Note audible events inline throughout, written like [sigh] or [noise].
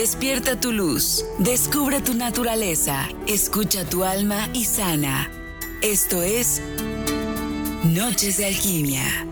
Despierta tu luz, descubre tu naturaleza, escucha tu alma y sana. Esto es Noches de Alquimia.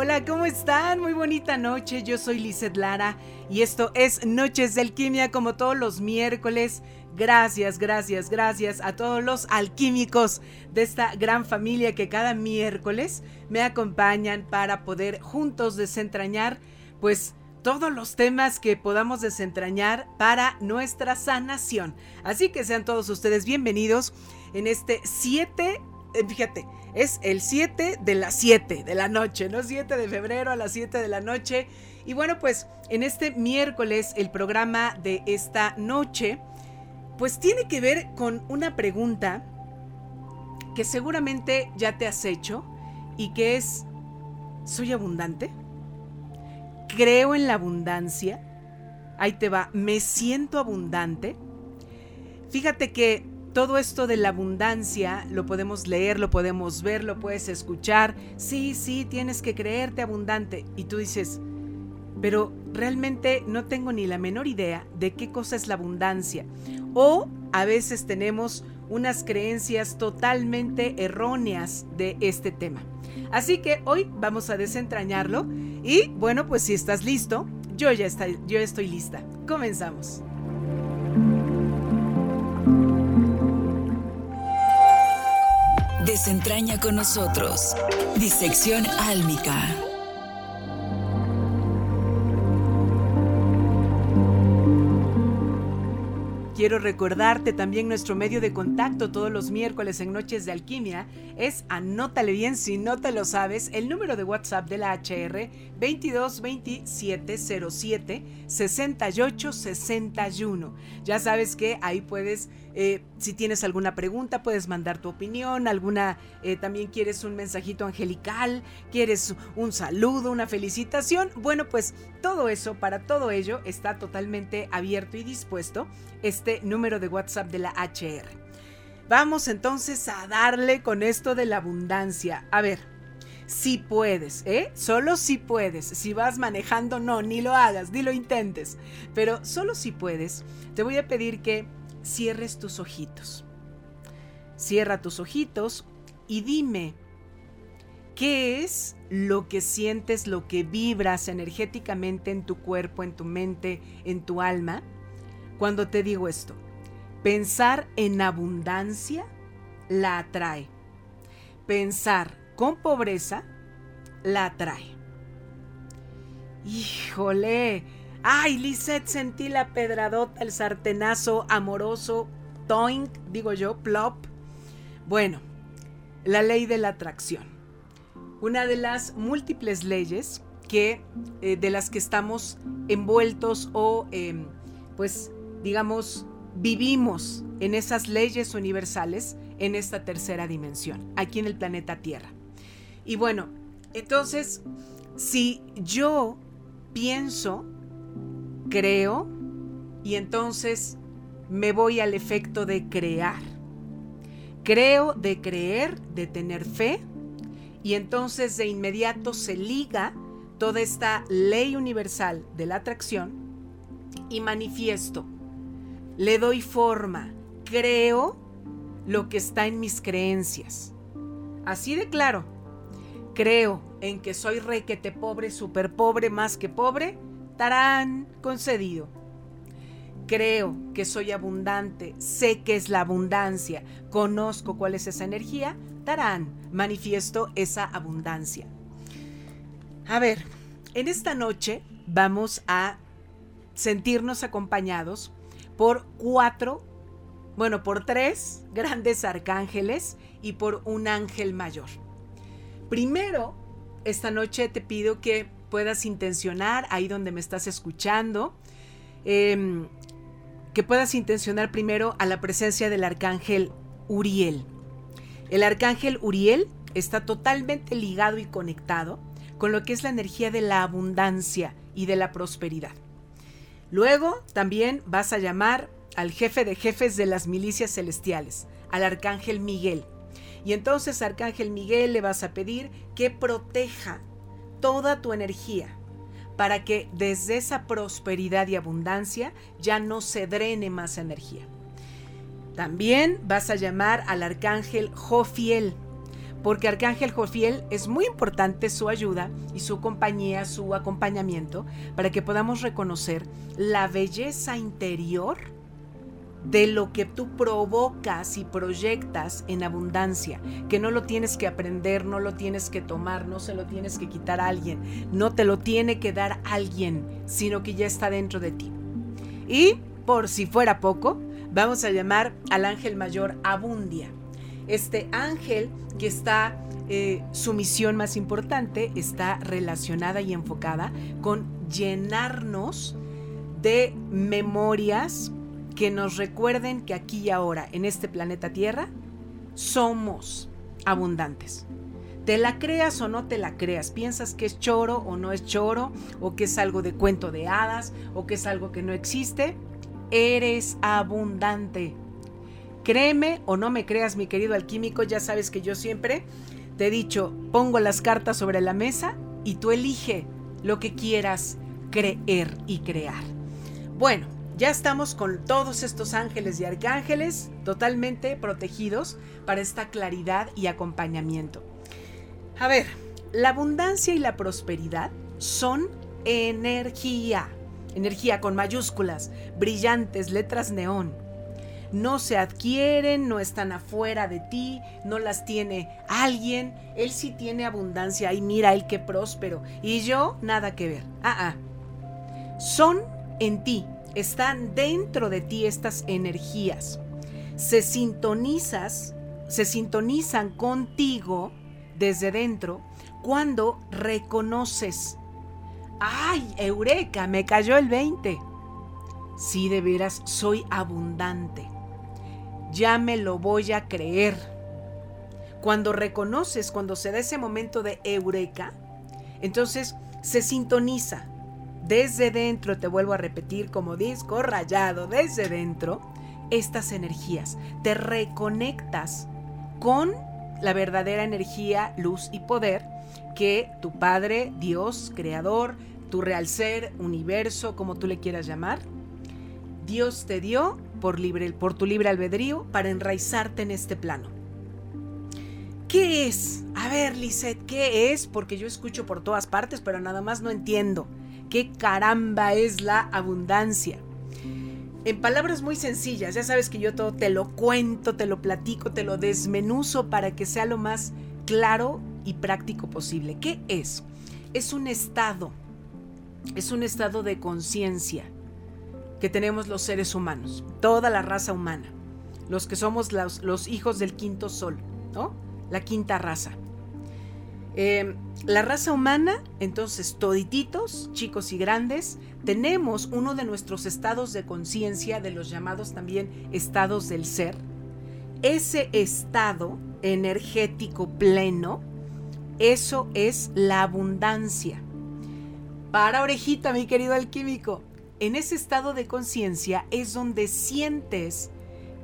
Hola, ¿cómo están? Muy bonita noche. Yo soy Lizeth Lara y esto es Noches de Alquimia como todos los miércoles. Gracias, gracias, gracias a todos los alquímicos de esta gran familia que cada miércoles me acompañan para poder juntos desentrañar pues todos los temas que podamos desentrañar para nuestra sanación. Así que sean todos ustedes bienvenidos en este 7, eh, fíjate, es el 7 de las 7 de la noche, ¿no? 7 de febrero a las 7 de la noche. Y bueno, pues en este miércoles el programa de esta noche, pues tiene que ver con una pregunta que seguramente ya te has hecho y que es, ¿soy abundante? ¿Creo en la abundancia? Ahí te va, ¿me siento abundante? Fíjate que todo esto de la abundancia lo podemos leer, lo podemos ver, lo puedes escuchar. Sí, sí, tienes que creerte abundante. Y tú dices, pero realmente no tengo ni la menor idea de qué cosa es la abundancia. O a veces tenemos unas creencias totalmente erróneas de este tema. Así que hoy vamos a desentrañarlo y bueno, pues si estás listo, yo ya estoy, yo estoy lista. Comenzamos. Desentraña con nosotros. Disección álmica. Quiero recordarte también nuestro medio de contacto todos los miércoles en Noches de Alquimia. Es anótale bien si no te lo sabes, el número de WhatsApp de la HR 222707 6861. Ya sabes que ahí puedes, eh, si tienes alguna pregunta, puedes mandar tu opinión, alguna, eh, también quieres un mensajito angelical, quieres un saludo, una felicitación. Bueno, pues todo eso, para todo ello, está totalmente abierto y dispuesto este número de WhatsApp de la HR. Vamos entonces a darle con esto de la abundancia. A ver, si puedes, ¿eh? Solo si puedes. Si vas manejando, no, ni lo hagas, ni lo intentes. Pero solo si puedes, te voy a pedir que cierres tus ojitos. Cierra tus ojitos y dime, ¿qué es lo que sientes, lo que vibras energéticamente en tu cuerpo, en tu mente, en tu alma? Cuando te digo esto, pensar en abundancia la atrae. Pensar con pobreza la atrae. Híjole. Ay, Lisette, sentí la pedradota, el sartenazo amoroso, toink, digo yo, plop. Bueno, la ley de la atracción. Una de las múltiples leyes que, eh, de las que estamos envueltos o, eh, pues, digamos, vivimos en esas leyes universales en esta tercera dimensión, aquí en el planeta Tierra. Y bueno, entonces, si yo pienso, creo, y entonces me voy al efecto de crear. Creo de creer, de tener fe, y entonces de inmediato se liga toda esta ley universal de la atracción y manifiesto le doy forma, creo lo que está en mis creencias. Así de claro, creo en que soy requete pobre, super pobre, más que pobre, tarán, concedido. Creo que soy abundante, sé que es la abundancia, conozco cuál es esa energía, tarán, manifiesto esa abundancia. A ver, en esta noche vamos a sentirnos acompañados por cuatro, bueno, por tres grandes arcángeles y por un ángel mayor. Primero, esta noche te pido que puedas intencionar ahí donde me estás escuchando, em, que puedas intencionar primero a la presencia del arcángel Uriel. El arcángel Uriel está totalmente ligado y conectado con lo que es la energía de la abundancia y de la prosperidad. Luego también vas a llamar al jefe de jefes de las milicias celestiales, al arcángel Miguel. Y entonces, arcángel Miguel, le vas a pedir que proteja toda tu energía para que desde esa prosperidad y abundancia ya no se drene más energía. También vas a llamar al arcángel Jofiel, porque Arcángel Jofiel es muy importante su ayuda y su compañía, su acompañamiento, para que podamos reconocer la belleza interior de lo que tú provocas y proyectas en abundancia, que no lo tienes que aprender, no lo tienes que tomar, no se lo tienes que quitar a alguien, no te lo tiene que dar alguien, sino que ya está dentro de ti. Y, por si fuera poco, vamos a llamar al ángel mayor Abundia. Este ángel que está, eh, su misión más importante está relacionada y enfocada con llenarnos de memorias que nos recuerden que aquí y ahora, en este planeta Tierra, somos abundantes. Te la creas o no te la creas, piensas que es choro o no es choro, o que es algo de cuento de hadas, o que es algo que no existe, eres abundante. Créeme o no me creas, mi querido alquímico, ya sabes que yo siempre te he dicho, pongo las cartas sobre la mesa y tú elige lo que quieras creer y crear. Bueno, ya estamos con todos estos ángeles y arcángeles totalmente protegidos para esta claridad y acompañamiento. A ver, la abundancia y la prosperidad son energía, energía con mayúsculas, brillantes, letras neón no se adquieren, no están afuera de ti, no las tiene alguien. Él sí tiene abundancia y mira él qué próspero. Y yo nada que ver. Ah, ah. Son en ti, están dentro de ti estas energías. Se sintonizas, se sintonizan contigo desde dentro cuando reconoces. ¡Ay, Eureka! Me cayó el 20. Sí, de veras, soy abundante ya me lo voy a creer. Cuando reconoces, cuando se da ese momento de eureka, entonces se sintoniza desde dentro, te vuelvo a repetir como disco rayado, desde dentro, estas energías. Te reconectas con la verdadera energía, luz y poder que tu Padre, Dios, Creador, tu real ser, universo, como tú le quieras llamar, Dios te dio por, libre, por tu libre albedrío para enraizarte en este plano. ¿Qué es? A ver, Lisette, ¿qué es? Porque yo escucho por todas partes, pero nada más no entiendo. ¿Qué caramba es la abundancia? En palabras muy sencillas, ya sabes que yo todo te lo cuento, te lo platico, te lo desmenuzo para que sea lo más claro y práctico posible. ¿Qué es? Es un estado, es un estado de conciencia que tenemos los seres humanos, toda la raza humana, los que somos los, hijos del quinto sol, ¿no? La quinta raza. Eh, la raza humana, entonces, todititos, chicos y grandes, tenemos uno de nuestros estados de conciencia, de los llamados también estados del ser. Ese estado energético pleno, eso es la abundancia. Para orejita, mi querido alquímico en ese estado de conciencia es donde sientes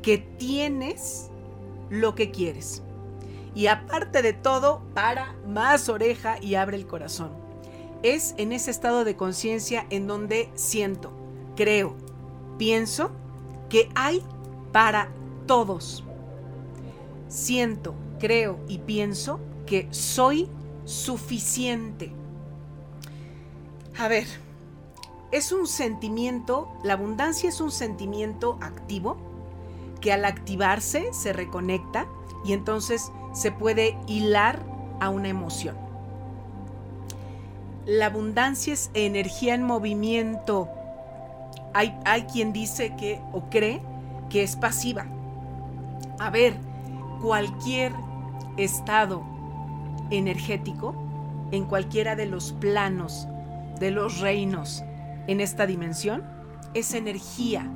que tienes lo que quieres. Y aparte de todo, para más oreja y abre el corazón. Es en ese estado de conciencia en donde siento, creo, pienso que hay para todos. Siento, creo y pienso que soy suficiente. A ver, es un sentimiento, la abundancia es un sentimiento activo que al activarse se reconecta y entonces se puede hilar a una emoción. La abundancia es energía en movimiento. Hay, hay quien dice que o cree que es pasiva. A ver, cualquier estado energético, en cualquiera de los planos, de los reinos, en esta dimensión es energía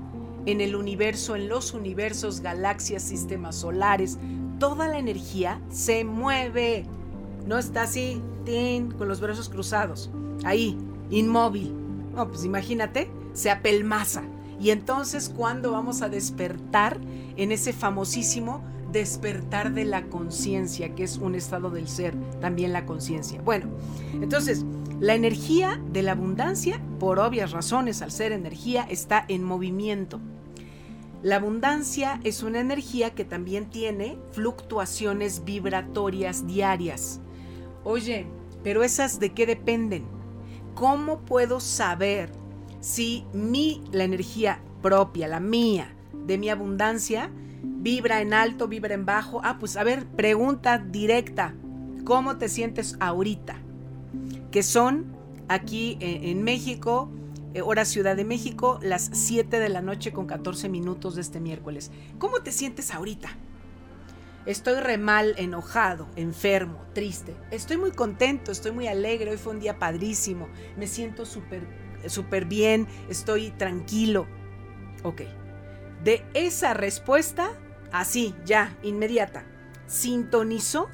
en el universo, en los universos, galaxias, sistemas solares. Toda la energía se mueve. No está así, con los brazos cruzados. Ahí, inmóvil. No, pues imagínate, se apelmaza. Y entonces, ¿cuándo vamos a despertar en ese famosísimo despertar de la conciencia, que es un estado del ser, también la conciencia? Bueno, entonces, la energía de la abundancia, por obvias razones, al ser energía, está en movimiento. La abundancia es una energía que también tiene fluctuaciones vibratorias diarias. Oye, pero esas de qué dependen? ¿Cómo puedo saber si mi, la energía propia, la mía, de mi abundancia, vibra en alto, vibra en bajo? Ah, pues a ver, pregunta directa. ¿Cómo te sientes ahorita? Que son aquí en México eh, hora Ciudad de México, las 7 de la noche con 14 minutos de este miércoles. ¿Cómo te sientes ahorita? Estoy re mal, enojado, enfermo, triste. Estoy muy contento, estoy muy alegre. Hoy fue un día padrísimo. Me siento súper súper bien, estoy tranquilo. Ok. De esa respuesta, así, ya, inmediata, sintonizó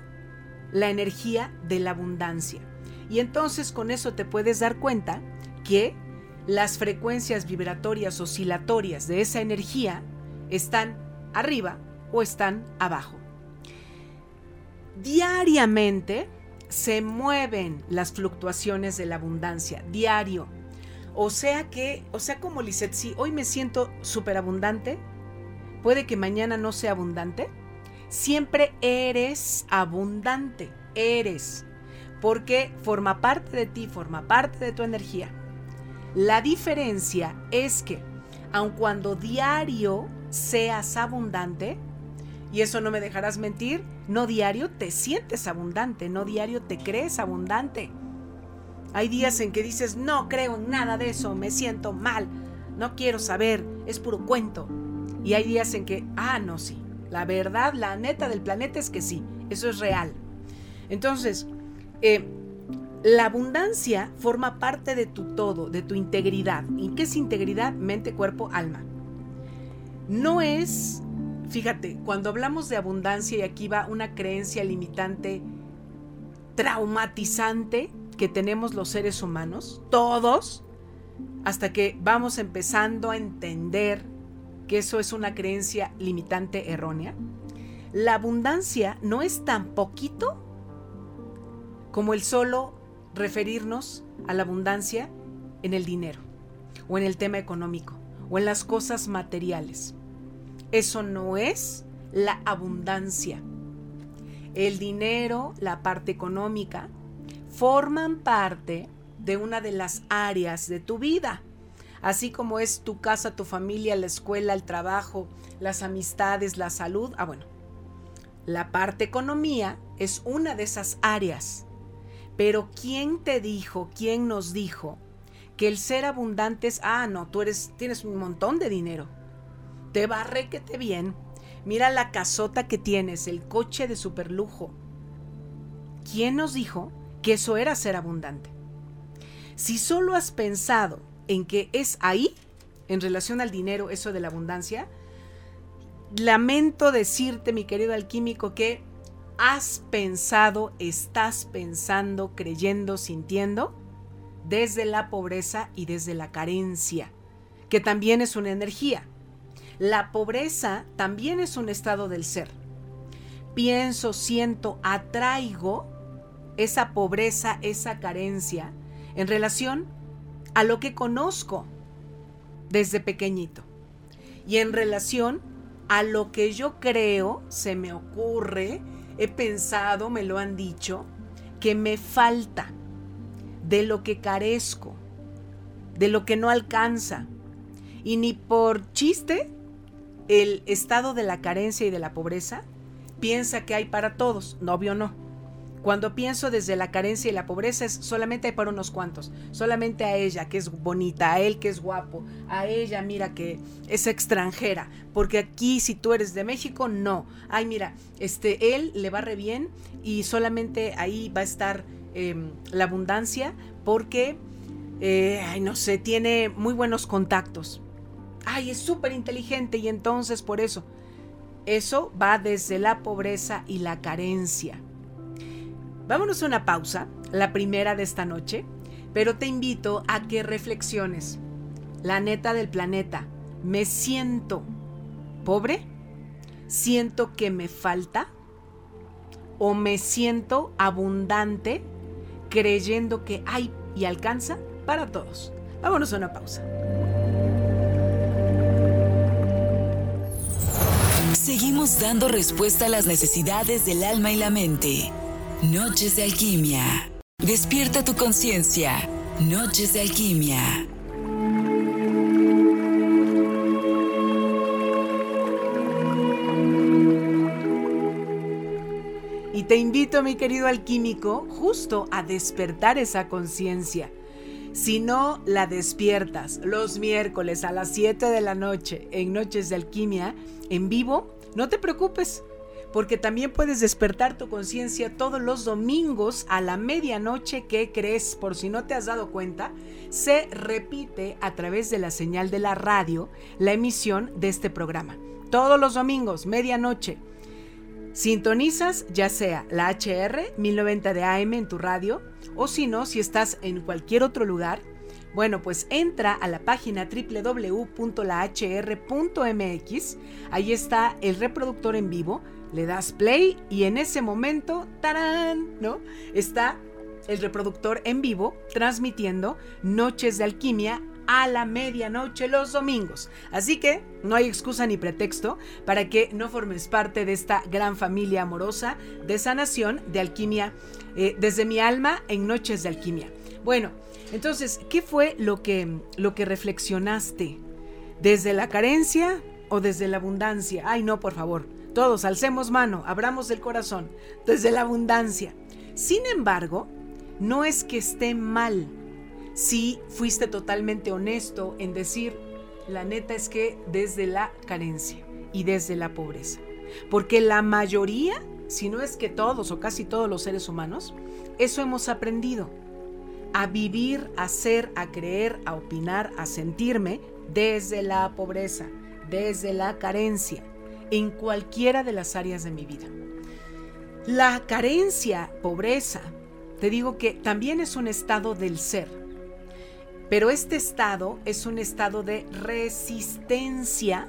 la energía de la abundancia. Y entonces con eso te puedes dar cuenta que las frecuencias vibratorias oscilatorias de esa energía están arriba o están abajo. Diariamente se mueven las fluctuaciones de la abundancia, diario. O sea que, o sea como Lisette, si hoy me siento súper abundante, puede que mañana no sea abundante. Siempre eres abundante, eres, porque forma parte de ti, forma parte de tu energía. La diferencia es que, aun cuando diario seas abundante, y eso no me dejarás mentir, no diario te sientes abundante, no diario te crees abundante. Hay días en que dices, no creo en nada de eso, me siento mal, no quiero saber, es puro cuento. Y hay días en que, ah, no, sí, la verdad, la neta del planeta es que sí, eso es real. Entonces, eh, la abundancia forma parte de tu todo, de tu integridad. ¿Y qué es integridad? Mente, cuerpo, alma. No es, fíjate, cuando hablamos de abundancia y aquí va una creencia limitante traumatizante que tenemos los seres humanos, todos, hasta que vamos empezando a entender que eso es una creencia limitante errónea. La abundancia no es tan poquito como el solo referirnos a la abundancia en el dinero, o en el tema económico, o en las cosas materiales. Eso no es la abundancia. El dinero, la parte económica, forman parte de una de las áreas de tu vida, así como es tu casa, tu familia, la escuela, el trabajo, las amistades, la salud. Ah, bueno, la parte economía es una de esas áreas pero ¿quién te dijo, quién nos dijo que el ser abundante es, ah, no, tú eres, tienes un montón de dinero. Te va requete bien. Mira la casota que tienes, el coche de superlujo. ¿Quién nos dijo que eso era ser abundante? Si solo has pensado en que es ahí, en relación al dinero, eso de la abundancia, lamento decirte, mi querido alquímico, que has pensado, estás pensando, creyendo, sintiendo desde la pobreza y desde la carencia, que también es una energía. La pobreza también es un estado del ser. Pienso, siento, atraigo esa pobreza, esa carencia en relación a lo que conozco desde pequeñito y en relación a lo que yo creo, se me ocurre, he pensado, me lo han dicho, que me falta, de lo que carezco, de lo que no alcanza. Y ni por chiste, el estado de la carencia y de la pobreza piensa que hay para todos, novio no. Cuando pienso desde la carencia y la pobreza es solamente para unos cuantos, solamente a ella que es bonita, a él que es guapo, a ella mira que es extranjera, porque aquí si tú eres de México no. Ay mira, este él le va re bien y solamente ahí va a estar em, la abundancia porque, eh, ay no sé, tiene muy buenos contactos. Ay es súper inteligente y entonces por eso. Eso va desde la pobreza y la carencia. Vámonos a una pausa, la primera de esta noche, pero te invito a que reflexiones. La neta del planeta, me siento pobre, siento que me falta o me siento abundante creyendo que hay y alcanza para todos. Vámonos a una pausa. Seguimos dando respuesta a las necesidades del alma y la mente. Noches de alquimia. Despierta tu conciencia. Noches de alquimia. Y te invito, mi querido alquímico, justo a despertar esa conciencia. Si no la despiertas los miércoles a las 7 de la noche en Noches de Alquimia en vivo, no te preocupes, porque también puedes despertar tu conciencia todos los domingos a la medianoche que crees, por si no te has dado cuenta, se repite a través de la señal de la radio la emisión de este programa. Todos los domingos, medianoche. Sintonizas ya sea la HR 1090 de AM en tu radio o si no, si estás en cualquier otro lugar, bueno, pues entra a la página www.lahr.mx, ahí está el reproductor en vivo, le das play y en ese momento, ¡tarán! ¿No? Está el reproductor en vivo transmitiendo Noches de Alquimia a la medianoche los domingos. Así que no hay excusa ni pretexto para que no formes parte de esta gran familia amorosa de sanación de alquimia eh, desde mi alma en Noches de Alquimia. Bueno, entonces, ¿qué fue lo que, lo que reflexionaste? ¿Desde la carencia o desde la abundancia? Ay, no, por favor. Todos alcemos mano, abramos el corazón. Desde la abundancia. Sin embargo, no es que esté mal si fuiste totalmente honesto en decir, la neta es que desde la carencia y desde la pobreza. Porque la mayoría, si no es que todos o casi todos los seres humanos, eso hemos aprendido a vivir, a ser, a creer, a opinar, a sentirme desde la pobreza, desde la carencia, en cualquiera de las áreas de mi vida. La carencia, pobreza, te digo que también es un estado del ser, pero este estado es un estado de resistencia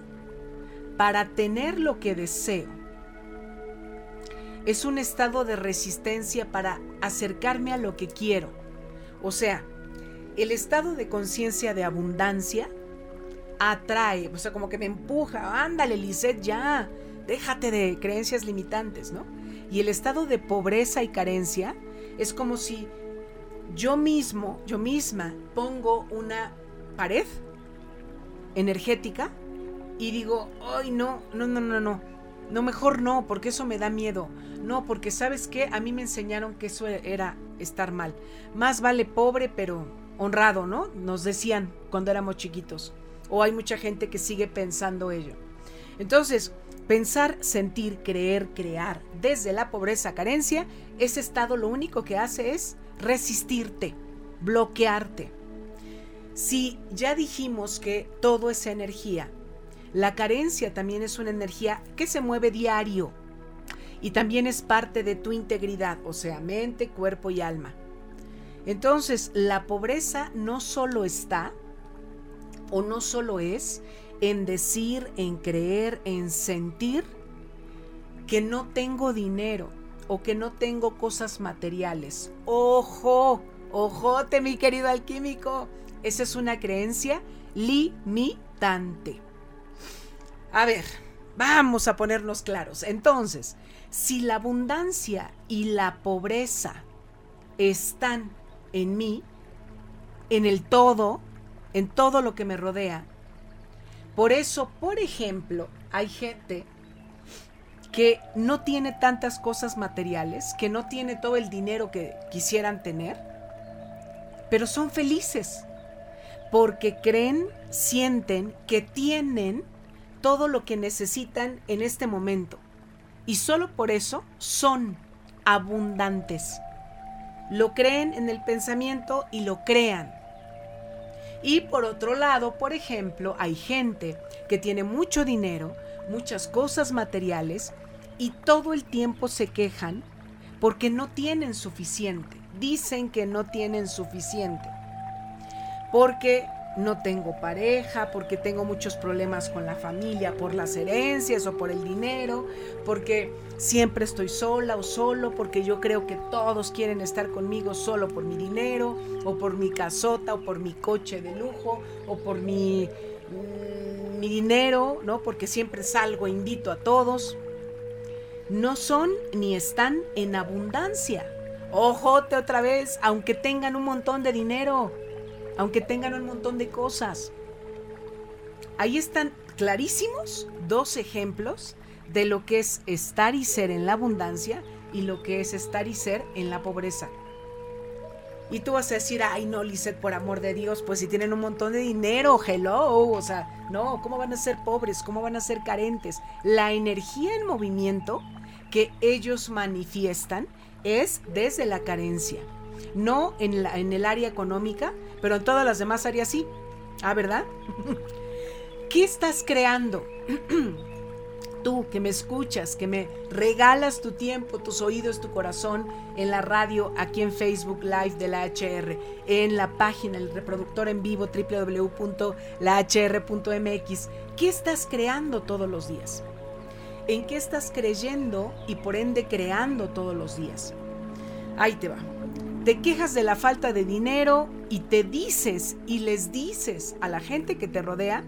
para tener lo que deseo. Es un estado de resistencia para acercarme a lo que quiero o sea, el estado de conciencia de abundancia atrae, o sea, como que me empuja, ándale, Lisette, ya, déjate de creencias limitantes, ¿no? Y el estado de pobreza y carencia es como si yo mismo, yo misma, pongo una pared energética y digo, ay, no, no, no, no, no, no, mejor no, porque eso me da miedo. No, porque sabes qué, a mí me enseñaron que eso era estar mal. Más vale pobre pero honrado, ¿no? Nos decían cuando éramos chiquitos. O hay mucha gente que sigue pensando ello. Entonces, pensar, sentir, creer, crear desde la pobreza, carencia, ese estado lo único que hace es resistirte, bloquearte. Si ya dijimos que todo es energía, la carencia también es una energía que se mueve diario y también es parte de tu integridad, o sea, mente, cuerpo y alma. Entonces, la pobreza no solo está o no solo es en decir, en creer, en sentir que no tengo dinero o que no tengo cosas materiales. Ojo, ojote mi querido alquímico, esa es una creencia limitante. A ver, vamos a ponernos claros. Entonces, si la abundancia y la pobreza están en mí, en el todo, en todo lo que me rodea, por eso, por ejemplo, hay gente que no tiene tantas cosas materiales, que no tiene todo el dinero que quisieran tener, pero son felices porque creen, sienten que tienen todo lo que necesitan en este momento y solo por eso son abundantes. Lo creen en el pensamiento y lo crean. Y por otro lado, por ejemplo, hay gente que tiene mucho dinero, muchas cosas materiales y todo el tiempo se quejan porque no tienen suficiente. Dicen que no tienen suficiente. Porque no tengo pareja, porque tengo muchos problemas con la familia por las herencias o por el dinero, porque siempre estoy sola o solo, porque yo creo que todos quieren estar conmigo solo por mi dinero, o por mi casota, o por mi coche de lujo, o por mi, mm, mi dinero, ¿no? Porque siempre salgo e invito a todos. No son ni están en abundancia. Ojote otra vez, aunque tengan un montón de dinero aunque tengan un montón de cosas. Ahí están clarísimos dos ejemplos de lo que es estar y ser en la abundancia y lo que es estar y ser en la pobreza. Y tú vas a decir, ay no, Lisette, por amor de Dios, pues si tienen un montón de dinero, hello, o sea, no, ¿cómo van a ser pobres? ¿Cómo van a ser carentes? La energía en movimiento que ellos manifiestan es desde la carencia no en, la, en el área económica, pero en todas las demás áreas sí. Ah, ¿verdad? [laughs] ¿Qué estás creando? [clears throat] Tú que me escuchas, que me regalas tu tiempo, tus oídos, tu corazón en la radio, aquí en Facebook Live de la HR, en la página, el reproductor en vivo www.lahr.mx. ¿Qué estás creando todos los días? ¿En qué estás creyendo y por ende creando todos los días? Ahí te va te quejas de la falta de dinero y te dices y les dices a la gente que te rodea,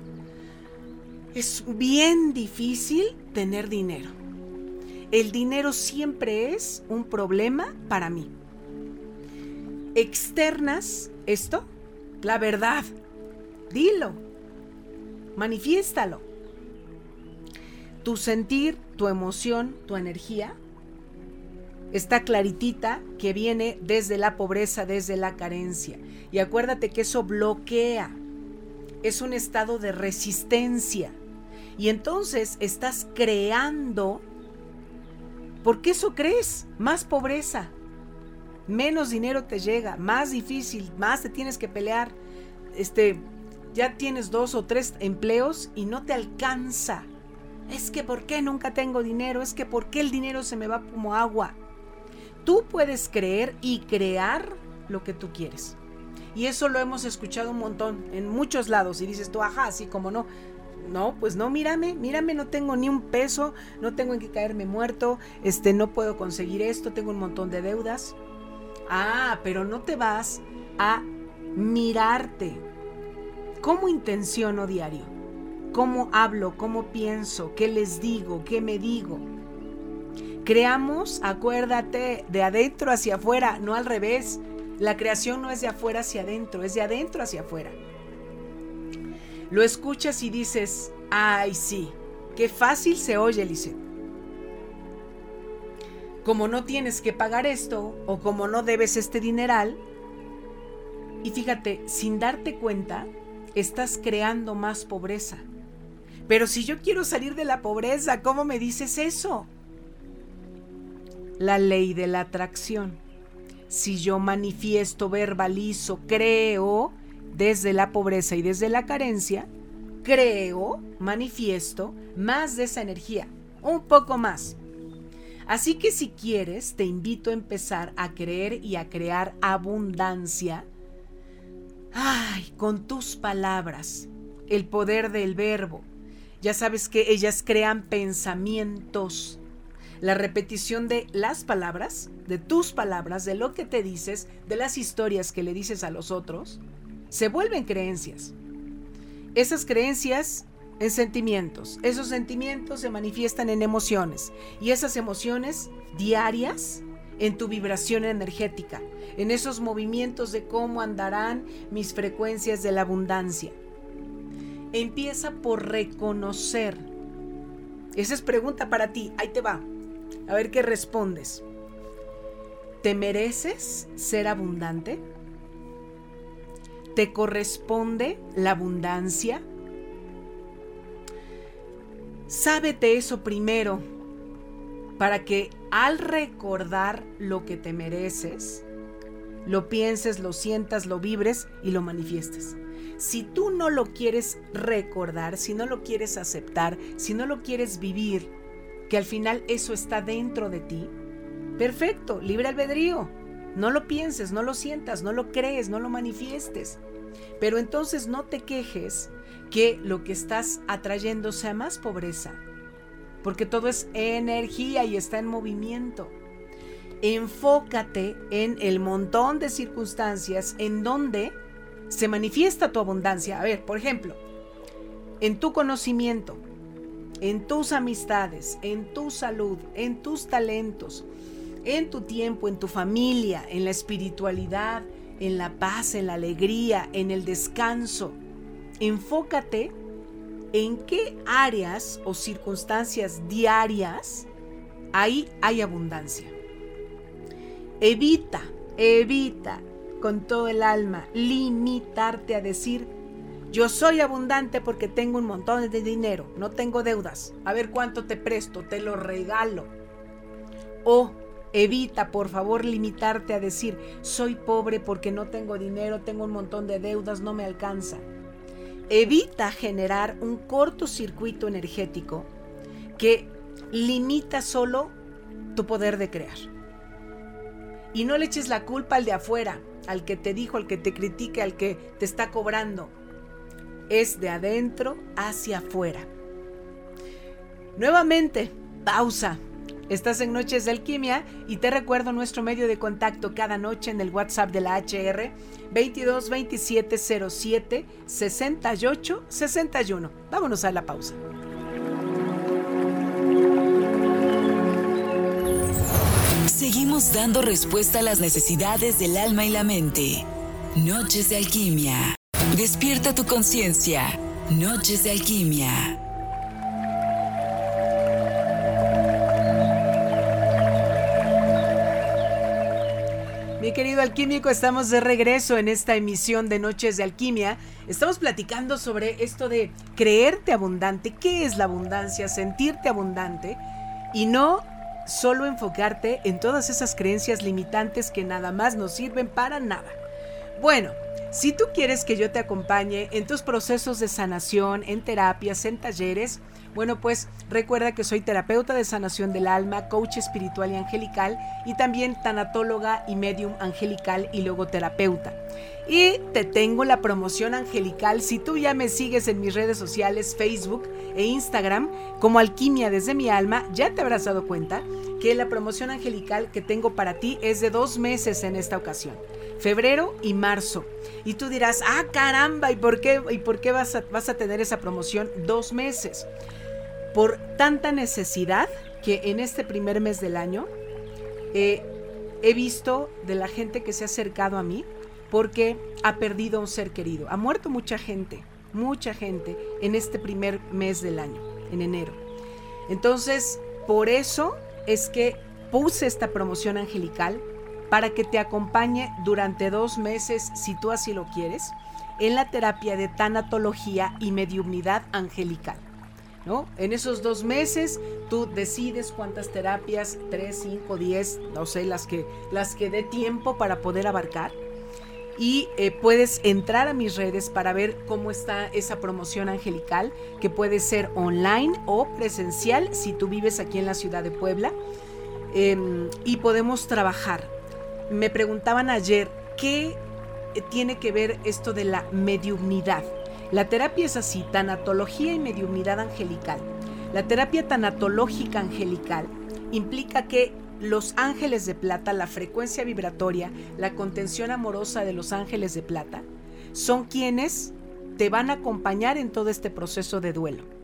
es bien difícil tener dinero. El dinero siempre es un problema para mí. Externas esto, la verdad. Dilo. Manifiéstalo. Tu sentir, tu emoción, tu energía está claritita que viene desde la pobreza, desde la carencia. Y acuérdate que eso bloquea, es un estado de resistencia. Y entonces estás creando, porque eso crees, más pobreza, menos dinero te llega, más difícil, más te tienes que pelear. Este, ya tienes dos o tres empleos y no te alcanza. Es que ¿por qué nunca tengo dinero? Es que ¿por qué el dinero se me va como agua? Tú puedes creer y crear lo que tú quieres. Y eso lo hemos escuchado un montón en muchos lados. Y dices tú, ajá, así como no. No, pues no, mírame, mírame, no tengo ni un peso, no tengo en qué caerme muerto, este, no puedo conseguir esto, tengo un montón de deudas. Ah, pero no te vas a mirarte. ¿Cómo intenciono diario? ¿Cómo hablo? ¿Cómo pienso? ¿Qué les digo? ¿Qué me digo? Creamos, acuérdate, de adentro hacia afuera, no al revés. La creación no es de afuera hacia adentro, es de adentro hacia afuera. Lo escuchas y dices, ay sí, qué fácil se oye, Eliseo. Como no tienes que pagar esto o como no debes este dineral, y fíjate, sin darte cuenta, estás creando más pobreza. Pero si yo quiero salir de la pobreza, ¿cómo me dices eso? La ley de la atracción. Si yo manifiesto, verbalizo, creo desde la pobreza y desde la carencia, creo, manifiesto más de esa energía, un poco más. Así que si quieres, te invito a empezar a creer y a crear abundancia. Ay, con tus palabras, el poder del verbo. Ya sabes que ellas crean pensamientos la repetición de las palabras, de tus palabras, de lo que te dices, de las historias que le dices a los otros, se vuelven creencias. Esas creencias en sentimientos. Esos sentimientos se manifiestan en emociones y esas emociones diarias en tu vibración energética, en esos movimientos de cómo andarán mis frecuencias de la abundancia. Empieza por reconocer. Esa es pregunta para ti, ahí te va. A ver qué respondes. ¿Te mereces ser abundante? ¿Te corresponde la abundancia? Sábete eso primero para que al recordar lo que te mereces, lo pienses, lo sientas, lo vibres y lo manifiestes. Si tú no lo quieres recordar, si no lo quieres aceptar, si no lo quieres vivir, que al final eso está dentro de ti, perfecto, libre albedrío. No lo pienses, no lo sientas, no lo crees, no lo manifiestes. Pero entonces no te quejes que lo que estás atrayendo sea más pobreza, porque todo es energía y está en movimiento. Enfócate en el montón de circunstancias en donde se manifiesta tu abundancia. A ver, por ejemplo, en tu conocimiento, en tus amistades, en tu salud, en tus talentos, en tu tiempo, en tu familia, en la espiritualidad, en la paz, en la alegría, en el descanso. Enfócate en qué áreas o circunstancias diarias ahí hay abundancia. Evita, evita con todo el alma limitarte a decir, yo soy abundante porque tengo un montón de dinero, no tengo deudas. A ver cuánto te presto, te lo regalo. O evita, por favor, limitarte a decir, soy pobre porque no tengo dinero, tengo un montón de deudas, no me alcanza. Evita generar un cortocircuito energético que limita solo tu poder de crear. Y no le eches la culpa al de afuera, al que te dijo, al que te critique, al que te está cobrando es de adentro hacia afuera. Nuevamente, pausa. Estás en Noches de Alquimia y te recuerdo nuestro medio de contacto cada noche en el WhatsApp de la HR 22 27 07 68 61. Vámonos a la pausa. Seguimos dando respuesta a las necesidades del alma y la mente. Noches de Alquimia. Despierta tu conciencia. Noches de alquimia. Mi querido alquímico, estamos de regreso en esta emisión de Noches de Alquimia. Estamos platicando sobre esto de creerte abundante. ¿Qué es la abundancia? Sentirte abundante y no solo enfocarte en todas esas creencias limitantes que nada más nos sirven para nada. Bueno, si tú quieres que yo te acompañe en tus procesos de sanación, en terapias, en talleres, bueno, pues recuerda que soy terapeuta de sanación del alma, coach espiritual y angelical y también tanatóloga y medium angelical y logoterapeuta. Y te tengo la promoción angelical si tú ya me sigues en mis redes sociales, Facebook e Instagram como Alquimia desde mi alma, ya te habrás dado cuenta que la promoción angelical que tengo para ti es de dos meses en esta ocasión febrero y marzo. Y tú dirás, ah, caramba, ¿y por qué, y por qué vas, a, vas a tener esa promoción dos meses? Por tanta necesidad que en este primer mes del año eh, he visto de la gente que se ha acercado a mí porque ha perdido un ser querido. Ha muerto mucha gente, mucha gente en este primer mes del año, en enero. Entonces, por eso es que puse esta promoción angelical para que te acompañe durante dos meses, si tú así lo quieres, en la terapia de tanatología y mediumnidad angelical. ¿No? En esos dos meses tú decides cuántas terapias, tres, cinco, diez, no sé, las que, las que dé tiempo para poder abarcar. Y eh, puedes entrar a mis redes para ver cómo está esa promoción angelical, que puede ser online o presencial si tú vives aquí en la ciudad de Puebla. Em, y podemos trabajar me preguntaban ayer, ¿qué tiene que ver esto de la mediumnidad? La terapia es así, tanatología y mediumnidad angelical. La terapia tanatológica angelical implica que los ángeles de plata, la frecuencia vibratoria, la contención amorosa de los ángeles de plata, son quienes te van a acompañar en todo este proceso de duelo.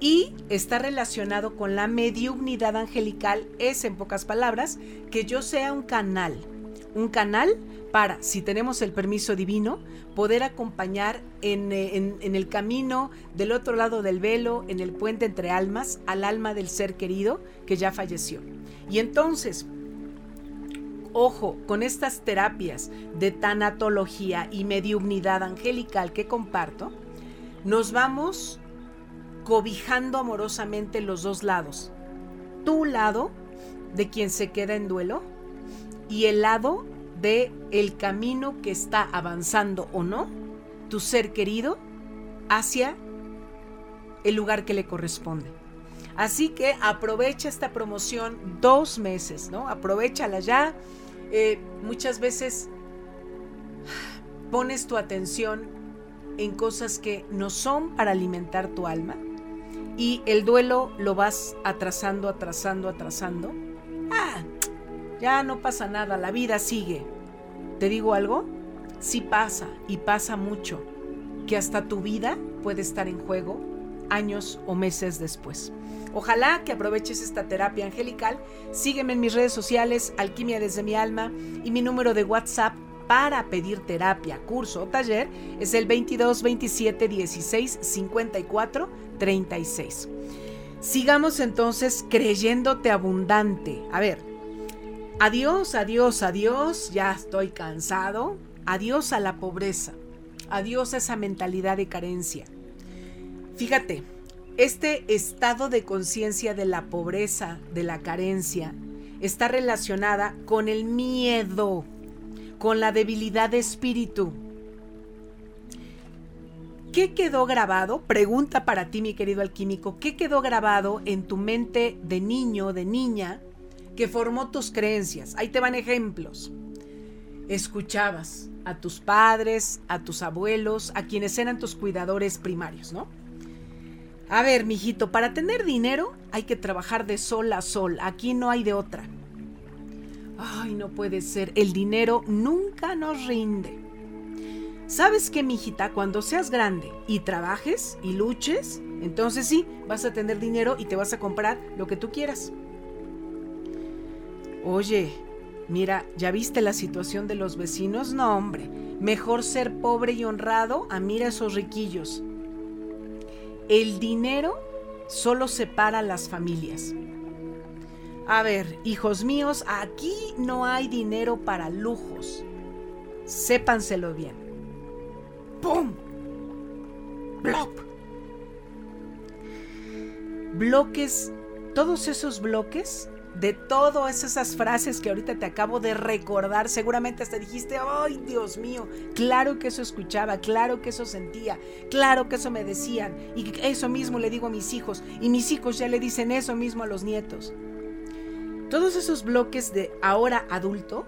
Y está relacionado con la mediunidad angelical, es en pocas palabras, que yo sea un canal, un canal para, si tenemos el permiso divino, poder acompañar en, en, el camino del otro lado del velo, en el puente entre almas, al alma del ser querido que ya falleció. Y entonces, ojo, con estas terapias de tanatología y mediunidad angelical que comparto, nos vamos cobijando amorosamente los dos lados. Tu lado de quien se queda en duelo y el lado de el camino que está avanzando o no tu ser querido hacia el lugar que le corresponde. Así que aprovecha esta promoción dos meses, ¿no? Aprovechala ya. Eh, muchas veces pones tu atención en cosas que no son para alimentar tu alma y el duelo lo vas atrasando, atrasando, atrasando. Ah, ya no pasa nada, la vida sigue. ¿Te digo algo? Sí pasa y pasa mucho, que hasta tu vida puede estar en juego años o meses después. Ojalá que aproveches esta terapia angelical. Sígueme en mis redes sociales, Alquimia desde mi alma, y mi número de WhatsApp para pedir terapia, curso o taller es el 22 27 16 54 36. Sigamos entonces creyéndote abundante. A ver, adiós, adiós, adiós, ya estoy cansado. Adiós a la pobreza. Adiós a esa mentalidad de carencia. Fíjate, este estado de conciencia de la pobreza, de la carencia, está relacionada con el miedo, con la debilidad de espíritu. ¿Qué quedó grabado? Pregunta para ti, mi querido alquímico. ¿Qué quedó grabado en tu mente de niño, de niña, que formó tus creencias? Ahí te van ejemplos. Escuchabas a tus padres, a tus abuelos, a quienes eran tus cuidadores primarios, ¿no? A ver, mijito, para tener dinero hay que trabajar de sol a sol. Aquí no hay de otra. Ay, no puede ser. El dinero nunca nos rinde. ¿Sabes qué, mijita? Cuando seas grande y trabajes y luches, entonces sí, vas a tener dinero y te vas a comprar lo que tú quieras. Oye, mira, ¿ya viste la situación de los vecinos? No, hombre. Mejor ser pobre y honrado a mira esos riquillos. El dinero solo separa las familias. A ver, hijos míos, aquí no hay dinero para lujos. Sépanselo bien. ¡Pum! ¡Blop! Bloques, todos esos bloques de todas esas frases que ahorita te acabo de recordar, seguramente hasta dijiste, ay Dios mío, claro que eso escuchaba, claro que eso sentía, claro que eso me decían, y eso mismo le digo a mis hijos, y mis hijos ya le dicen eso mismo a los nietos. Todos esos bloques de ahora adulto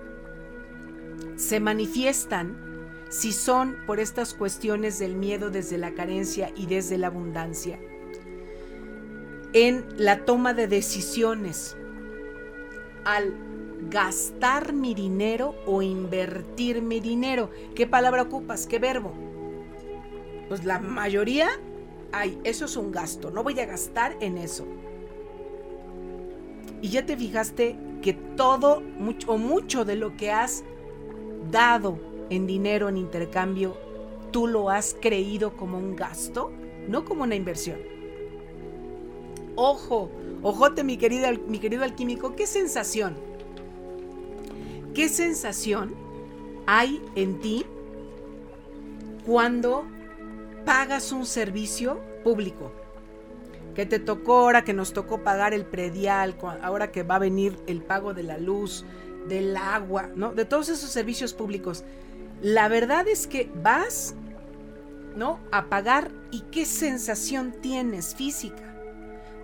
se manifiestan si son por estas cuestiones del miedo desde la carencia y desde la abundancia, en la toma de decisiones, al gastar mi dinero o invertir mi dinero. ¿Qué palabra ocupas? ¿Qué verbo? Pues la mayoría, ay, eso es un gasto, no voy a gastar en eso. Y ya te fijaste que todo mucho, o mucho de lo que has dado en dinero en intercambio, tú lo has creído como un gasto, no como una inversión. Ojo, Ojote, mi, querida, mi querido alquímico, ¿qué sensación? ¿Qué sensación hay en ti cuando pagas un servicio público? Que te tocó ahora que nos tocó pagar el predial, ahora que va a venir el pago de la luz, del agua, ¿no? De todos esos servicios públicos. La verdad es que vas, ¿no? A pagar y qué sensación tienes física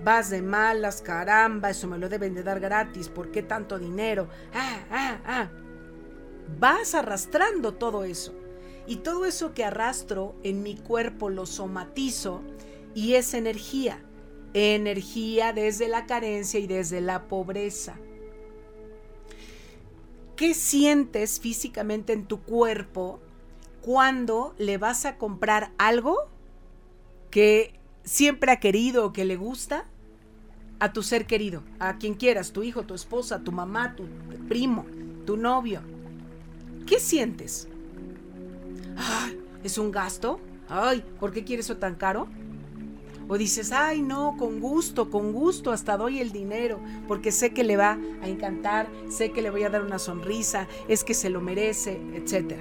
vas de malas, caramba, eso me lo deben de dar gratis, ¿por qué tanto dinero? Ah, ah, ah. Vas arrastrando todo eso. Y todo eso que arrastro en mi cuerpo lo somatizo y es energía. Energía desde la carencia y desde la pobreza. ¿Qué sientes físicamente en tu cuerpo cuando le vas a comprar algo que siempre ha querido o que le gusta a tu ser querido, a quien quieras, tu hijo, tu esposa, tu mamá, tu primo, tu novio. ¿Qué sientes? ¿Es un gasto? Ay, ¿por qué quieres eso tan caro? O dices, ay, no, con gusto, con gusto, hasta doy el dinero, porque sé que le va a encantar, sé que le voy a dar una sonrisa, es que se lo merece, etc.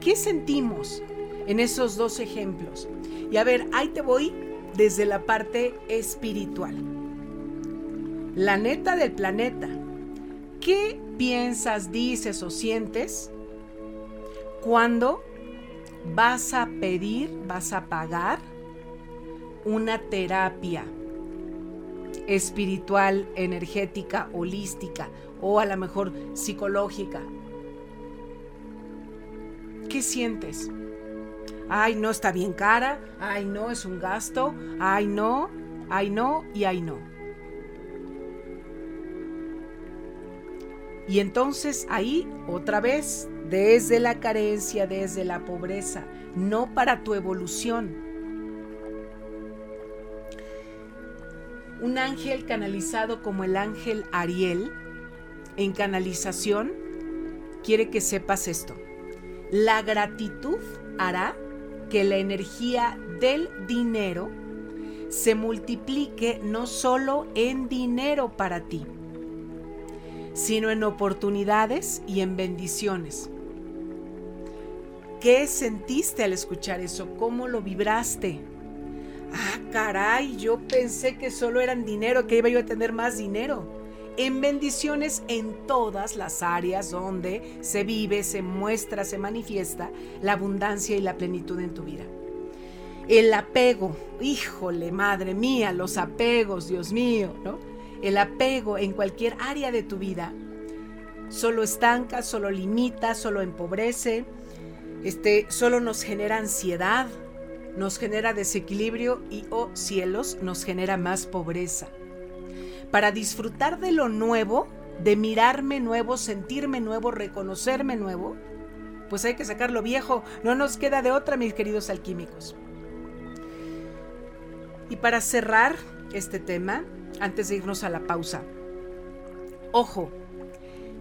¿Qué sentimos en esos dos ejemplos? Y a ver, ahí te voy desde la parte espiritual la neta del planeta. ¿Qué piensas, dices o sientes cuando vas a pedir, vas a pagar una terapia espiritual, energética, holística o a lo mejor psicológica? ¿qué sientes? Ay, no está bien cara, ay, no es un gasto, ay, no, ay, no y ay, no. Y entonces ahí, otra vez, desde la carencia, desde la pobreza, no para tu evolución. Un ángel canalizado como el ángel Ariel, en canalización, quiere que sepas esto. La gratitud hará que la energía del dinero se multiplique no solo en dinero para ti, sino en oportunidades y en bendiciones. ¿Qué sentiste al escuchar eso? ¿Cómo lo vibraste? Ah, caray, yo pensé que solo eran dinero, que iba yo a tener más dinero. En bendiciones en todas las áreas donde se vive, se muestra, se manifiesta la abundancia y la plenitud en tu vida. El apego, híjole, madre mía, los apegos, Dios mío, ¿no? El apego en cualquier área de tu vida solo estanca, solo limita, solo empobrece, este, solo nos genera ansiedad, nos genera desequilibrio y, oh cielos, nos genera más pobreza. Para disfrutar de lo nuevo, de mirarme nuevo, sentirme nuevo, reconocerme nuevo, pues hay que sacar lo viejo. No nos queda de otra, mis queridos alquímicos. Y para cerrar este tema, antes de irnos a la pausa. Ojo,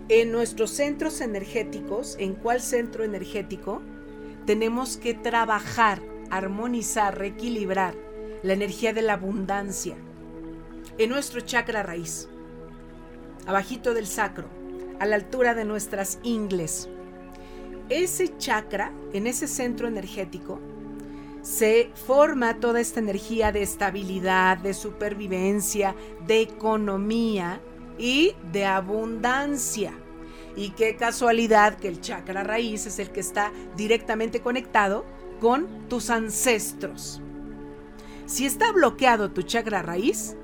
en nuestros centros energéticos, ¿en cuál centro energético? Tenemos que trabajar, armonizar, reequilibrar la energía de la abundancia. En nuestro chakra raíz, abajito del sacro, a la altura de nuestras ingles. Ese chakra, en ese centro energético, se forma toda esta energía de estabilidad, de supervivencia, de economía y de abundancia. Y qué casualidad que el chakra raíz es el que está directamente conectado con tus ancestros. Si está bloqueado tu chakra raíz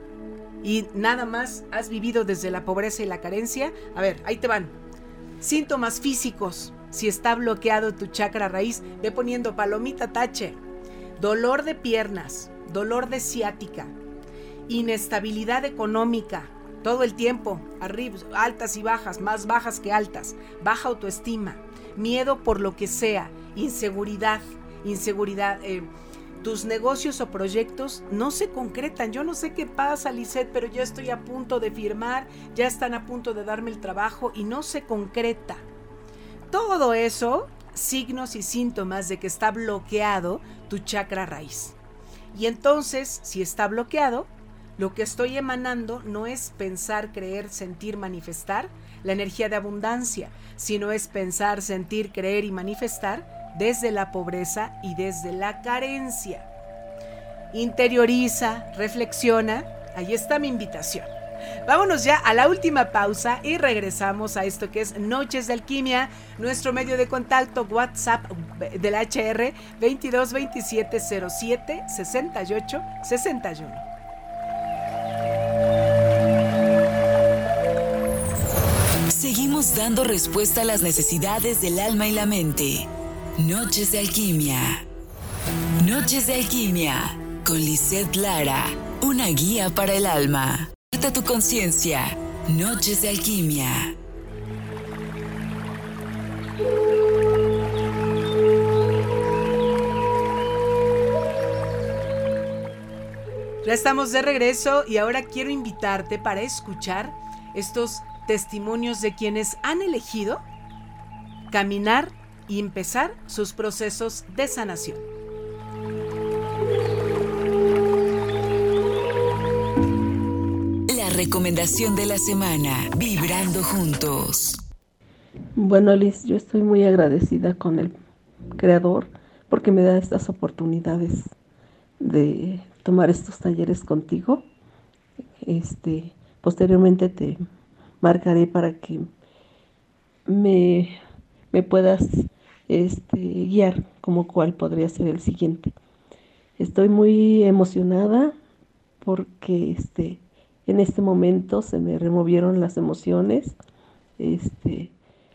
y nada más has vivido desde la pobreza y la carencia, a ver, ahí te van. Síntomas físicos. Si está bloqueado tu chakra raíz, ve poniendo palomita tache dolor de piernas, dolor de ciática, inestabilidad económica, todo el tiempo, arriba, altas y bajas, más bajas que altas, baja autoestima, miedo por lo que sea, inseguridad, inseguridad. Eh, tus negocios o proyectos no se concretan. Yo no sé qué pasa, Lisette, pero ya estoy a punto de firmar, ya están a punto de darme el trabajo y no se concreta. Todo eso signos y síntomas de que está bloqueado tu chakra raíz. Y entonces, si está bloqueado, lo que estoy emanando no es pensar, creer, sentir, manifestar la energía de abundancia, sino es pensar, sentir, creer y manifestar desde la pobreza y desde la carencia. Interioriza, reflexiona, ahí está mi invitación. Vámonos ya a la última pausa y regresamos a esto que es Noches de Alquimia, nuestro medio de contacto WhatsApp del HR 22 27 07 68 61. Seguimos dando respuesta a las necesidades del alma y la mente. Noches de Alquimia. Noches de Alquimia con Lisette Lara, una guía para el alma tu conciencia. Noches de alquimia. Ya estamos de regreso y ahora quiero invitarte para escuchar estos testimonios de quienes han elegido caminar y empezar sus procesos de sanación. recomendación de la semana, vibrando juntos. Bueno, Liz, yo estoy muy agradecida con el creador porque me da estas oportunidades de tomar estos talleres contigo. Este, posteriormente te marcaré para que me, me puedas este, guiar como cuál podría ser el siguiente. Estoy muy emocionada porque este en este momento se me removieron las emociones. Este,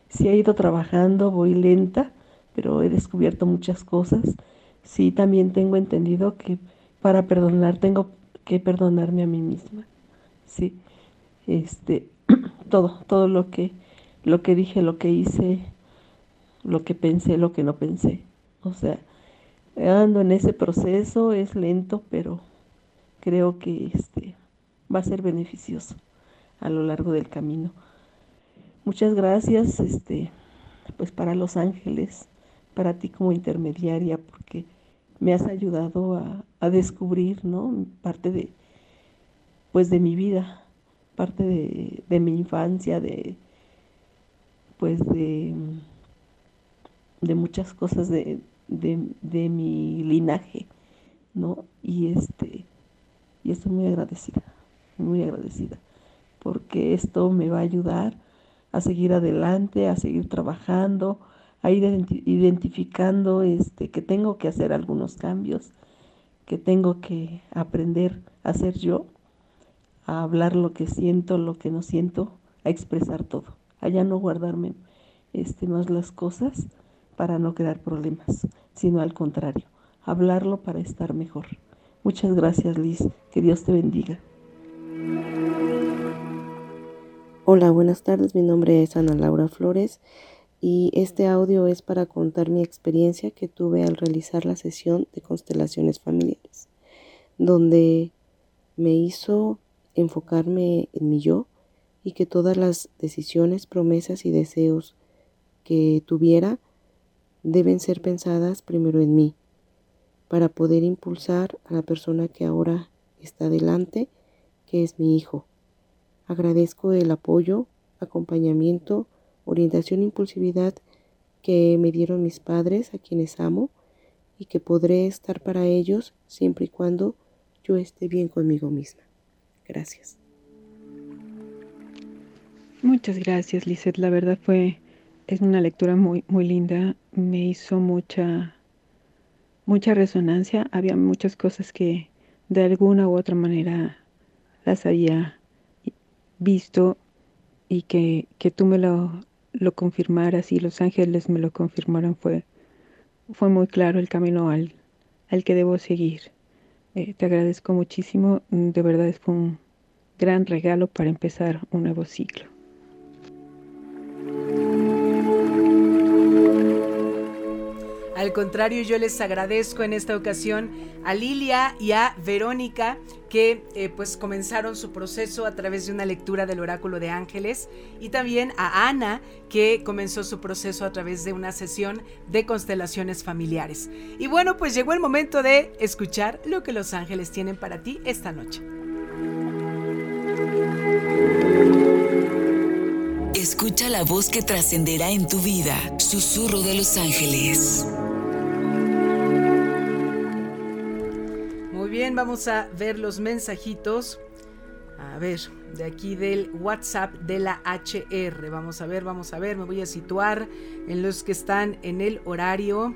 sí he ido trabajando, voy lenta, pero he descubierto muchas cosas. Sí, también tengo entendido que para perdonar tengo que perdonarme a mí misma. Sí, este, [clears throat] todo, todo lo que, lo que dije, lo que hice, lo que pensé, lo que no pensé. O sea, ando en ese proceso, es lento, pero creo que este va a ser beneficioso a lo largo del camino. Muchas gracias, este, pues para Los Ángeles, para ti como intermediaria, porque me has ayudado a, descubrir, ¿no? Parte de, pues de mi vida, parte de, mi infancia, de, pues de, de muchas cosas de, de, mi linaje, ¿no? Y este, y estoy muy agradecida, muy agradecida, porque esto me va a ayudar a seguir adelante, a seguir trabajando, a ir identificando este, que tengo que hacer algunos cambios, que tengo que aprender a ser yo, a hablar lo que siento, lo que no siento, a expresar todo, a ya no guardarme este, más las cosas para no crear problemas, sino al contrario, hablarlo para estar mejor. Muchas gracias Liz, que Dios te bendiga. Hola, buenas tardes. Mi nombre es Ana Laura Flores y este audio es para contar mi experiencia que tuve al realizar la sesión de constelaciones familiares, donde me hizo enfocarme en mi yo y que todas las decisiones, promesas y deseos que tuviera deben ser pensadas primero en mí, para poder impulsar a la persona que ahora está delante, que es mi hijo Agradezco el apoyo, acompañamiento, orientación e impulsividad que me dieron mis padres, a quienes amo, y que podré estar para ellos siempre y cuando yo esté bien conmigo misma. Gracias. Muchas gracias, Lizeth. La verdad fue, es una lectura muy, muy linda. Me hizo mucha, mucha resonancia. Había muchas cosas que de alguna u otra manera las había visto y que, que tú me lo, lo, confirmaras y los ángeles me lo confirmaron fue, fue muy claro el camino al, al que debo seguir. Eh, te agradezco muchísimo, de verdad fue un gran regalo para empezar un nuevo ciclo. Al contrario, yo les agradezco en esta ocasión a Lilia y a Verónica que eh, pues comenzaron su proceso a través de una lectura del oráculo de ángeles y también a Ana que comenzó su proceso a través de una sesión de constelaciones familiares. Y bueno, pues llegó el momento de escuchar lo que los ángeles tienen para ti esta noche. Escucha la voz que trascenderá en tu vida, susurro de los ángeles. Bien, vamos a ver los mensajitos. A ver, de aquí del WhatsApp de la HR. Vamos a ver, vamos a ver, me voy a situar en los que están en el horario.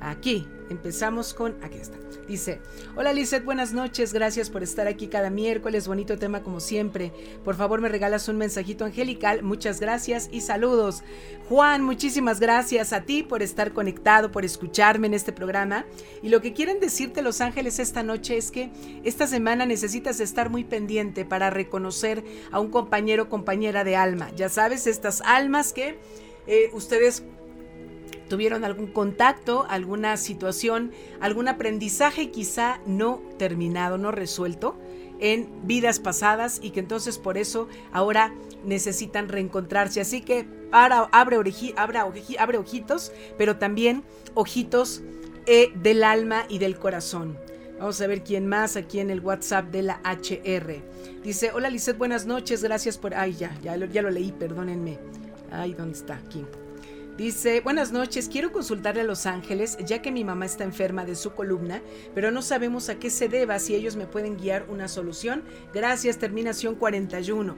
Aquí, empezamos con... Aquí está. Dice, hola Lizeth, buenas noches, gracias por estar aquí cada miércoles, bonito tema como siempre. Por favor me regalas un mensajito angelical, muchas gracias y saludos. Juan, muchísimas gracias a ti por estar conectado, por escucharme en este programa. Y lo que quieren decirte los ángeles esta noche es que esta semana necesitas estar muy pendiente para reconocer a un compañero o compañera de alma. Ya sabes, estas almas que eh, ustedes tuvieron algún contacto, alguna situación, algún aprendizaje quizá no terminado, no resuelto en vidas pasadas y que entonces por eso ahora necesitan reencontrarse. Así que para, abre, abre, ojitos, pero también ojitos eh, del alma y del corazón. Vamos a ver quién más aquí en el WhatsApp de la HR. Dice, hola Lizeth, buenas noches, gracias por... Ay, ya, ya, ya lo leí, perdónenme. Ay, ¿dónde está? Aquí. Dice, buenas noches, quiero consultarle a Los Ángeles, ya que mi mamá está enferma de su columna, pero no sabemos a qué se deba, si ellos me pueden guiar una solución. Gracias, terminación 41.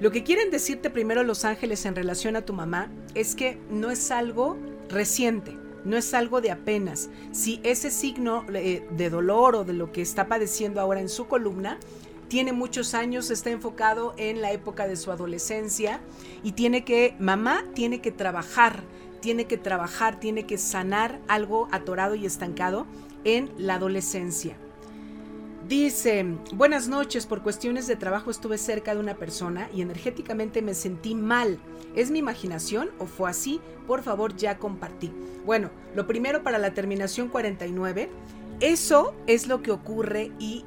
Lo que quieren decirte primero Los Ángeles en relación a tu mamá es que no es algo reciente, no es algo de apenas. Si ese signo eh, de dolor o de lo que está padeciendo ahora en su columna tiene muchos años, está enfocado en la época de su adolescencia y tiene que, mamá tiene que trabajar tiene que trabajar, tiene que sanar algo atorado y estancado en la adolescencia. Dice, buenas noches, por cuestiones de trabajo estuve cerca de una persona y energéticamente me sentí mal. ¿Es mi imaginación o fue así? Por favor, ya compartí. Bueno, lo primero para la terminación 49, eso es lo que ocurre y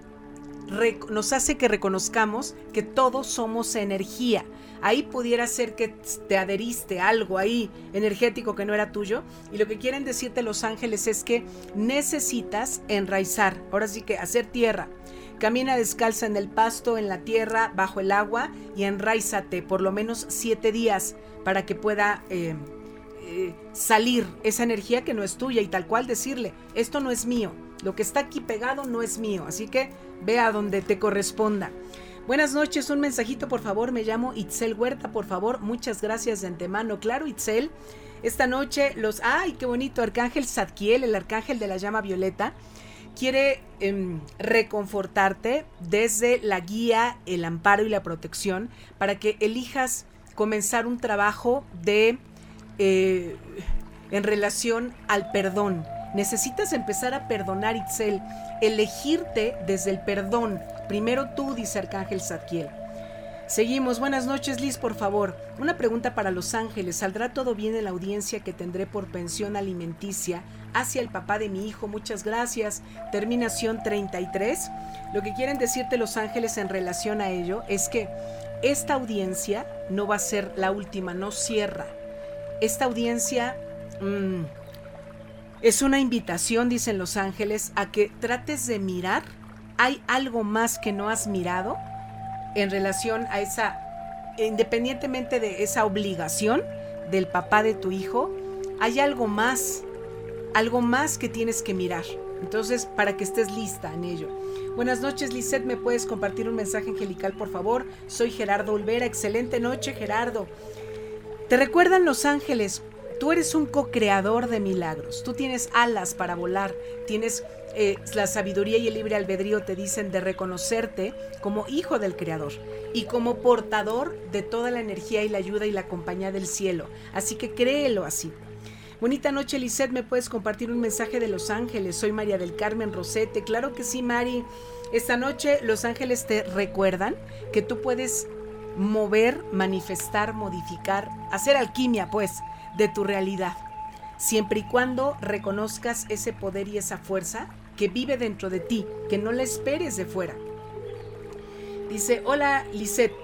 nos hace que reconozcamos que todos somos energía. Ahí pudiera ser que te adheriste algo ahí energético que no era tuyo. Y lo que quieren decirte los ángeles es que necesitas enraizar, ahora sí que hacer tierra. Camina descalza en el pasto, en la tierra, bajo el agua y enraízate por lo menos siete días para que pueda eh, eh, salir esa energía que no es tuya y tal cual decirle, esto no es mío, lo que está aquí pegado no es mío, así que ve a donde te corresponda. Buenas noches, un mensajito por favor, me llamo Itzel Huerta, por favor, muchas gracias de antemano. Claro, Itzel, esta noche los... ¡Ay, qué bonito! Arcángel Zadkiel, el arcángel de la llama violeta, quiere em, reconfortarte desde la guía, el amparo y la protección para que elijas comenzar un trabajo de... Eh, en relación al perdón. Necesitas empezar a perdonar, Itzel, elegirte desde el perdón, Primero tú, dice Arcángel Zadkiel. Seguimos. Buenas noches, Liz, por favor. Una pregunta para Los Ángeles. ¿Saldrá todo bien en la audiencia que tendré por pensión alimenticia hacia el papá de mi hijo? Muchas gracias. Terminación 33. Lo que quieren decirte Los Ángeles en relación a ello es que esta audiencia no va a ser la última, no cierra. Esta audiencia mm, es una invitación, dicen Los Ángeles, a que trates de mirar ¿Hay algo más que no has mirado en relación a esa, independientemente de esa obligación del papá de tu hijo? Hay algo más, algo más que tienes que mirar. Entonces, para que estés lista en ello. Buenas noches, Lisette. ¿Me puedes compartir un mensaje angelical, por favor? Soy Gerardo Olvera. Excelente noche, Gerardo. Te recuerdan los ángeles. Tú eres un co-creador de milagros. Tú tienes alas para volar. Tienes eh, la sabiduría y el libre albedrío te dicen de reconocerte como hijo del Creador y como portador de toda la energía y la ayuda y la compañía del cielo. Así que créelo así. Bonita noche, Lisette. ¿Me puedes compartir un mensaje de Los Ángeles? Soy María del Carmen Rosete. Claro que sí, Mari. Esta noche Los Ángeles te recuerdan que tú puedes mover, manifestar, modificar, hacer alquimia, pues, de tu realidad. Siempre y cuando reconozcas ese poder y esa fuerza que vive dentro de ti, que no la esperes de fuera. Dice, hola Lisette,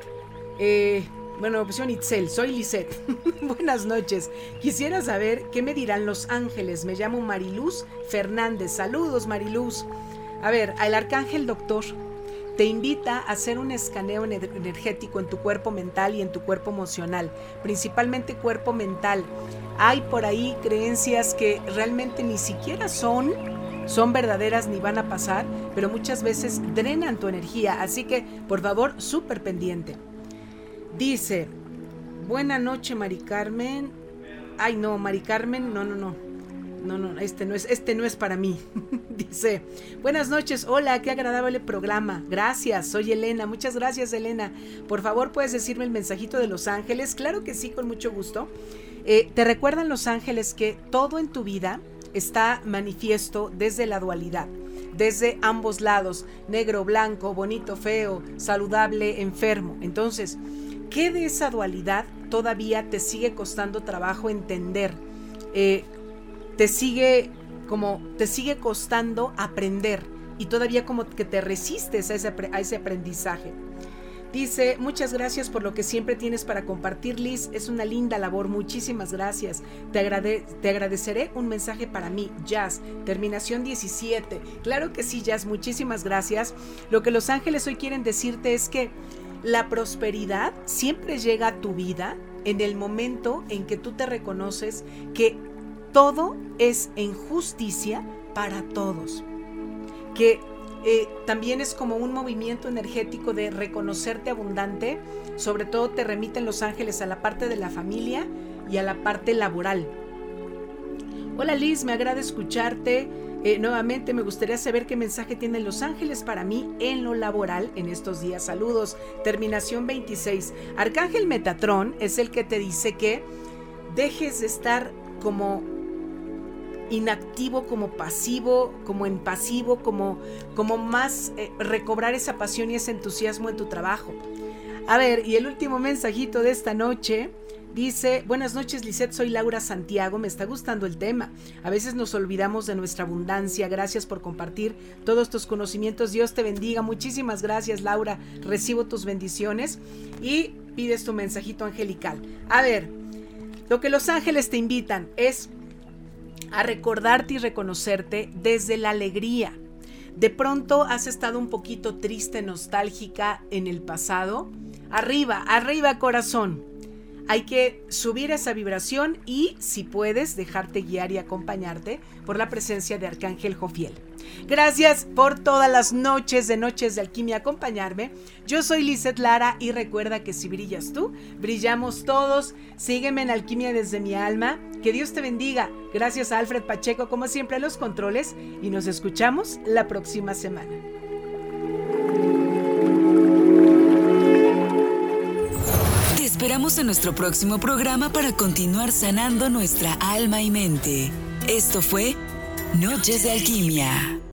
eh, bueno, opción Itzel, soy Lisette. [laughs] Buenas noches. Quisiera saber qué me dirán los ángeles. Me llamo Mariluz Fernández. Saludos, Mariluz. A ver, al arcángel doctor te invita a hacer un escaneo energético en tu cuerpo mental y en tu cuerpo emocional, principalmente cuerpo mental. Hay por ahí creencias que realmente ni siquiera son son verdaderas ni van a pasar, pero muchas veces drenan tu energía, así que por favor, súper pendiente. Dice, buena noche Mari Carmen. Ay no, Mari Carmen, no, no, no. No, no, este no es, este no es para mí. [laughs] Dice, buenas noches, hola, qué agradable programa. Gracias, soy Elena. Muchas gracias, Elena. Por favor, ¿puedes decirme el mensajito de Los Ángeles? Claro que sí, con mucho gusto. Eh, te recuerdan Los Ángeles que todo en tu vida está manifiesto desde la dualidad, desde ambos lados, negro, blanco, bonito, feo, saludable, enfermo. Entonces, ¿qué de esa dualidad todavía te sigue costando trabajo entender? Eh, te sigue como te sigue costando aprender y todavía como que te resistes a ese, a ese aprendizaje. Dice, muchas gracias por lo que siempre tienes para compartir, Liz. Es una linda labor. Muchísimas gracias. Te, te agradeceré un mensaje para mí, Jazz. Terminación 17. Claro que sí, Jazz. Muchísimas gracias. Lo que los ángeles hoy quieren decirte es que la prosperidad siempre llega a tu vida en el momento en que tú te reconoces que todo es en justicia para todos. Que eh, también es como un movimiento energético de reconocerte abundante, sobre todo te remiten los ángeles a la parte de la familia y a la parte laboral. Hola Liz, me agrada escucharte. Eh, nuevamente me gustaría saber qué mensaje tienen los ángeles para mí en lo laboral en estos días. Saludos. Terminación 26. Arcángel Metatrón es el que te dice que dejes de estar como inactivo, como pasivo, como en pasivo, como, como más eh, recobrar esa pasión y ese entusiasmo en tu trabajo. A ver, y el último mensajito de esta noche Dice, buenas noches Lisette, soy Laura Santiago, me está gustando el tema. A veces nos olvidamos de nuestra abundancia, gracias por compartir todos tus conocimientos, Dios te bendiga, muchísimas gracias Laura, recibo tus bendiciones y pides tu mensajito angelical. A ver, lo que los ángeles te invitan es a recordarte y reconocerte desde la alegría. De pronto has estado un poquito triste, nostálgica en el pasado. Arriba, arriba corazón hay que subir esa vibración y, si puedes, dejarte guiar y acompañarte por la presencia de Arcángel Jofiel. Gracias por todas las noches de Noches de Alquimia acompañarme. Yo soy Lizeth Lara y recuerda que si brillas tú, brillamos todos. Sígueme en Alquimia desde mi alma. Que Dios te bendiga. Gracias a Alfred Pacheco, como siempre, a los controles y nos escuchamos la próxima semana. esperamos en nuestro próximo programa para continuar sanando nuestra alma y mente. Esto fue Noches de Alquimia.